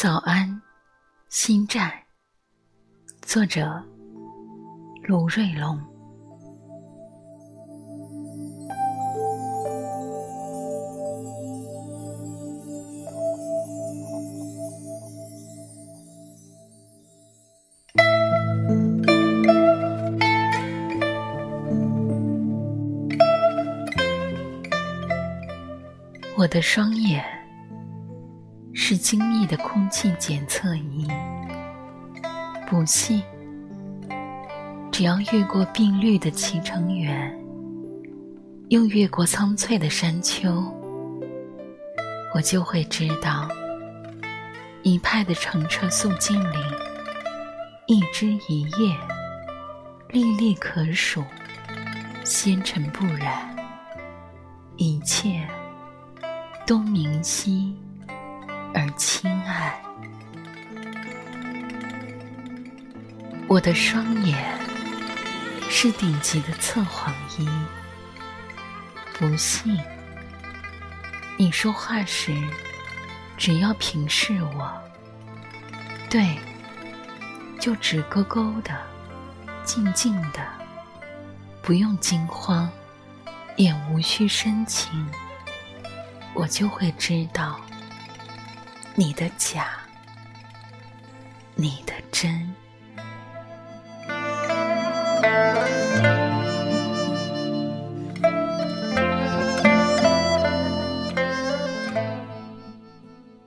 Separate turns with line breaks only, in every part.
早安，心战。作者：卢瑞龙。我的双眼是精密的空气检测仪，不信，只要越过碧绿的脐橙园，又越过苍翠的山丘，我就会知道，一派的澄澈素净里，一枝一叶，历历可数，纤尘不染，一切。都明晰而亲爱，我的双眼是顶级的测谎仪。不信，你说话时只要平视我，对，就直勾勾的、静静的，不用惊慌，也无需深情。我就会知道你的假，你的真。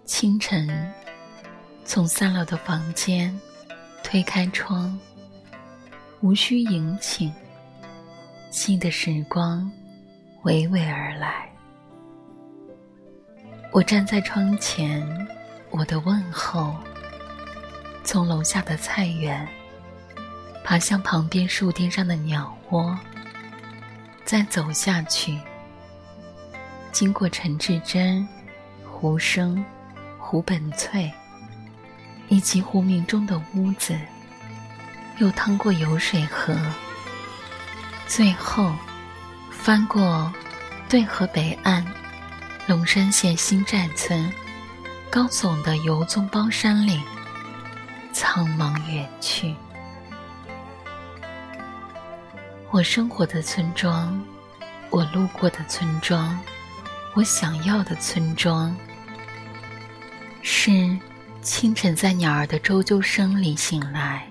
清晨，从三楼的房间推开窗，无需迎请，新的时光娓娓而来。我站在窗前，我的问候。从楼下的菜园爬向旁边树顶上的鸟窝，再走下去，经过陈志珍、胡生、胡本翠，以及胡明中的屋子，又趟过油水河，最后翻过对河北岸。龙山县新寨村，高耸的油棕包山岭，苍茫远去。我生活的村庄，我路过的村庄，我想要的村庄，是清晨在鸟儿的啾啾声里醒来，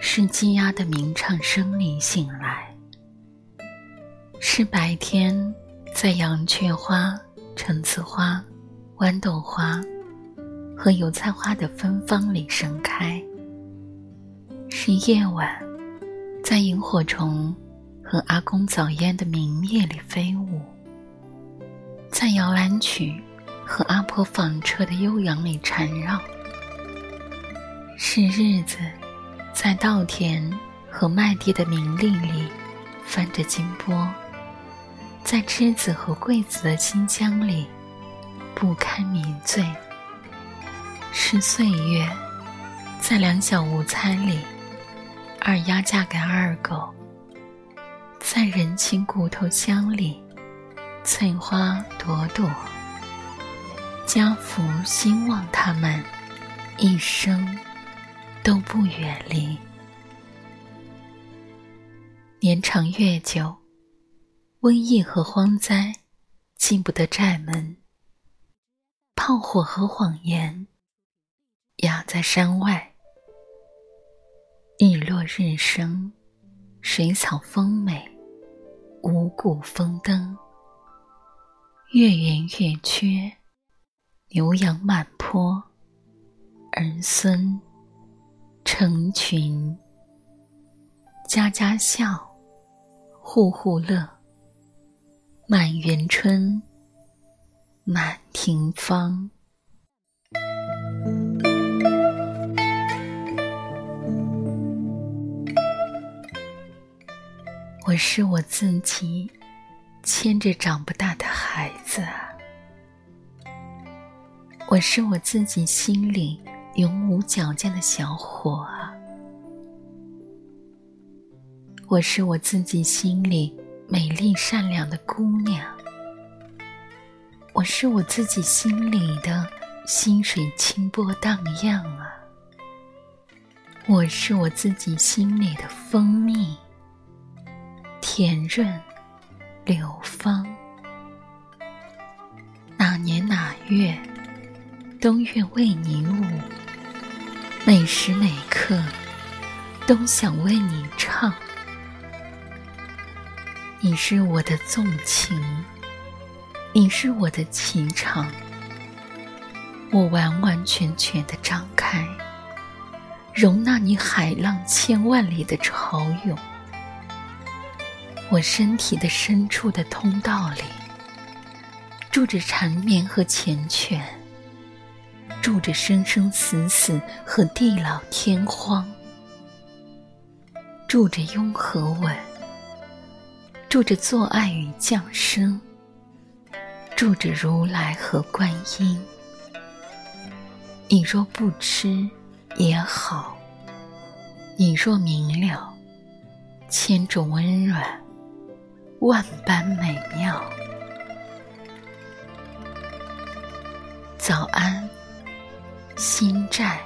是鸡鸭的鸣唱声里醒来，是白天。在羊雀花、橙子花、豌豆花和油菜花的芬芳里盛开，是夜晚在萤火虫和阿公早烟的明灭里飞舞，在摇篮曲和阿婆纺车的悠扬里缠绕，是日子在稻田和麦地的明丽里翻着金波。在栀子和桂子的清香里，不堪迷醉。是岁月，在两小无猜里，二丫嫁给二狗。在人情骨头香里，翠花朵朵。家福兴旺他们一生都不远离。年长月久。瘟疫和荒灾进不得寨门，炮火和谎言压在山外。日落日升，水草丰美，五谷丰登，月圆月缺，牛羊满坡，儿孙成群，家家笑，户户乐。满园春，满庭芳。我是我自己牵着长不大的孩子，我是我自己心里永无矫健的小伙，我是我自己心里。美丽善良的姑娘，我是我自己心里的溪水清波荡漾啊！我是我自己心里的蜂蜜，甜润流芳。哪年哪月，都愿为你舞；每时每刻，都想为你唱。你是我的纵情，你是我的情长。我完完全全的张开，容纳你海浪千万里的潮涌。我身体的深处的通道里，住着缠绵和缱绻，住着生生死死和地老天荒，住着拥和吻，住着做爱与降生，住着如来和观音。你若不吃也好，你若明了，千种温软，万般美妙。早安，心债。